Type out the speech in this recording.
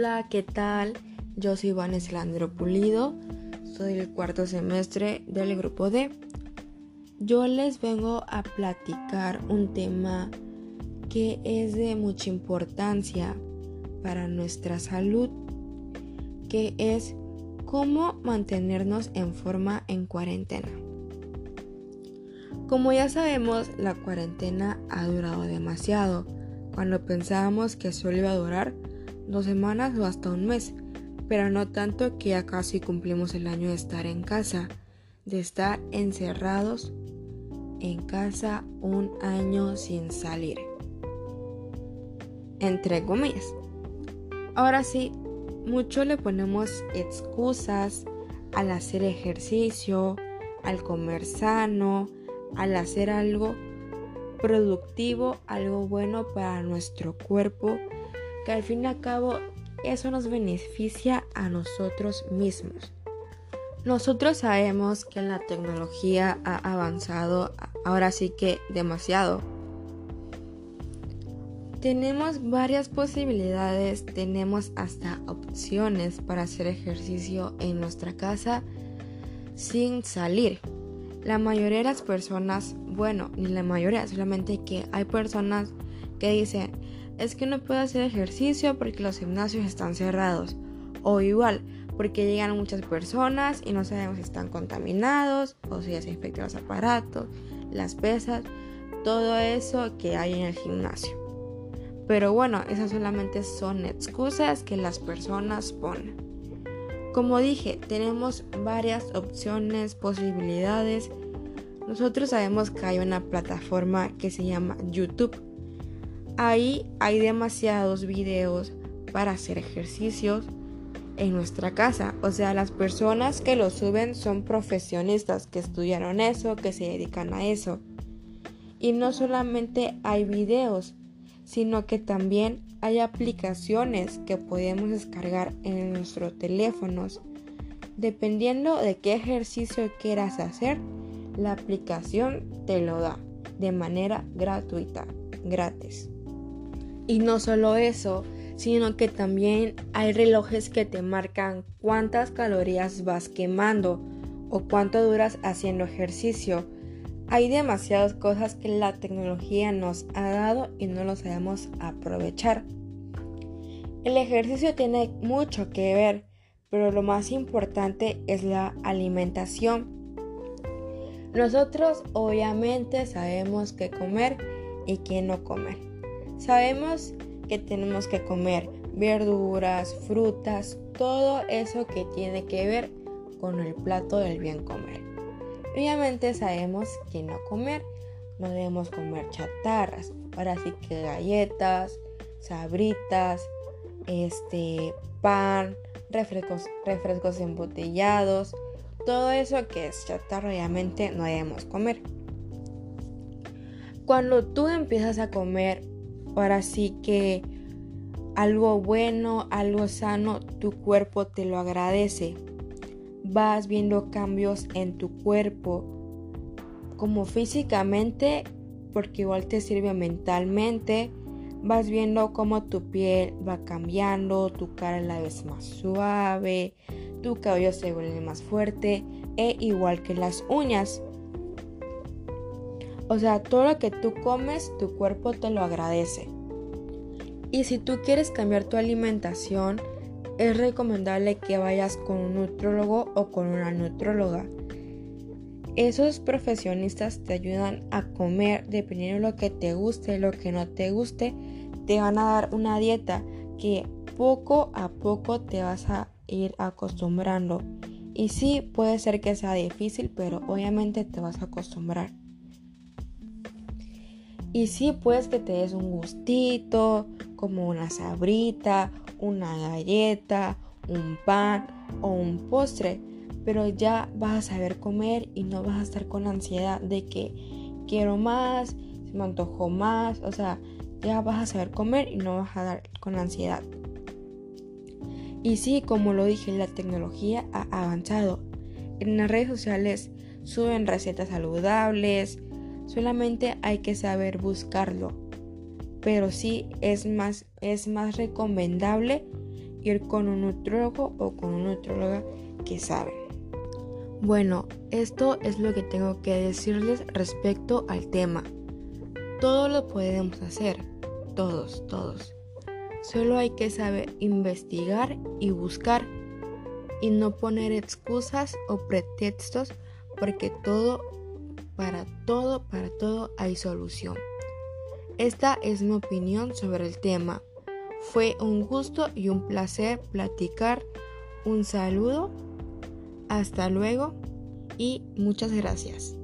Hola, ¿qué tal? Yo soy Vanessa Landro Pulido, soy el cuarto semestre del grupo D. Yo les vengo a platicar un tema que es de mucha importancia para nuestra salud, que es cómo mantenernos en forma en cuarentena. Como ya sabemos, la cuarentena ha durado demasiado. Cuando pensábamos que solo iba a durar dos semanas o hasta un mes, pero no tanto que ya casi cumplimos el año de estar en casa, de estar encerrados en casa un año sin salir. Entre comillas. Ahora sí, mucho le ponemos excusas al hacer ejercicio, al comer sano, al hacer algo productivo, algo bueno para nuestro cuerpo, que al fin y al cabo eso nos beneficia a nosotros mismos. Nosotros sabemos que la tecnología ha avanzado ahora sí que demasiado. Tenemos varias posibilidades, tenemos hasta opciones para hacer ejercicio en nuestra casa sin salir. La mayoría de las personas, bueno, ni la mayoría, solamente que hay personas que dicen, es que no puedo hacer ejercicio porque los gimnasios están cerrados. O igual, porque llegan muchas personas y no sabemos si están contaminados o si ya se infectan los aparatos, las pesas, todo eso que hay en el gimnasio. Pero bueno, esas solamente son excusas que las personas ponen. Como dije, tenemos varias opciones, posibilidades. Nosotros sabemos que hay una plataforma que se llama YouTube. Ahí hay demasiados videos para hacer ejercicios en nuestra casa. O sea, las personas que lo suben son profesionistas que estudiaron eso, que se dedican a eso. Y no solamente hay videos, sino que también hay aplicaciones que podemos descargar en nuestros teléfonos. Dependiendo de qué ejercicio quieras hacer, la aplicación te lo da de manera gratuita, gratis. Y no solo eso, sino que también hay relojes que te marcan cuántas calorías vas quemando o cuánto duras haciendo ejercicio hay demasiadas cosas que la tecnología nos ha dado y no lo sabemos aprovechar. El ejercicio tiene mucho que ver, pero lo más importante es la alimentación. Nosotros obviamente sabemos qué comer y qué no comer. Sabemos que tenemos que comer verduras, frutas, todo eso que tiene que ver con el plato del bien comer. Obviamente sabemos que no comer, no debemos comer chatarras, ahora sí que galletas, sabritas, este pan, refrescos, refrescos embotellados, todo eso que es chatarra obviamente no debemos comer. Cuando tú empiezas a comer, ahora sí que algo bueno, algo sano, tu cuerpo te lo agradece vas viendo cambios en tu cuerpo, como físicamente, porque igual te sirve mentalmente, vas viendo cómo tu piel va cambiando, tu cara la vez más suave, tu cabello se vuelve más fuerte, e igual que las uñas. O sea, todo lo que tú comes, tu cuerpo te lo agradece. Y si tú quieres cambiar tu alimentación, es recomendable que vayas con un nutrólogo o con una nutróloga. Esos profesionistas te ayudan a comer dependiendo de lo que te guste, lo que no te guste. Te van a dar una dieta que poco a poco te vas a ir acostumbrando. Y sí, puede ser que sea difícil, pero obviamente te vas a acostumbrar. Y sí, puedes que te des un gustito, como una sabrita, una galleta, un pan o un postre, pero ya vas a saber comer y no vas a estar con ansiedad de que quiero más, se me antojó más, o sea, ya vas a saber comer y no vas a dar con ansiedad. Y sí, como lo dije, la tecnología ha avanzado. En las redes sociales suben recetas saludables, solamente hay que saber buscarlo. Pero sí es más, es más recomendable ir con un nutrólogo o con una nutróloga que sabe. Bueno, esto es lo que tengo que decirles respecto al tema. Todo lo podemos hacer, todos, todos. Solo hay que saber investigar y buscar y no poner excusas o pretextos porque todo, para todo, para todo hay solución. Esta es mi opinión sobre el tema. Fue un gusto y un placer platicar. Un saludo. Hasta luego y muchas gracias.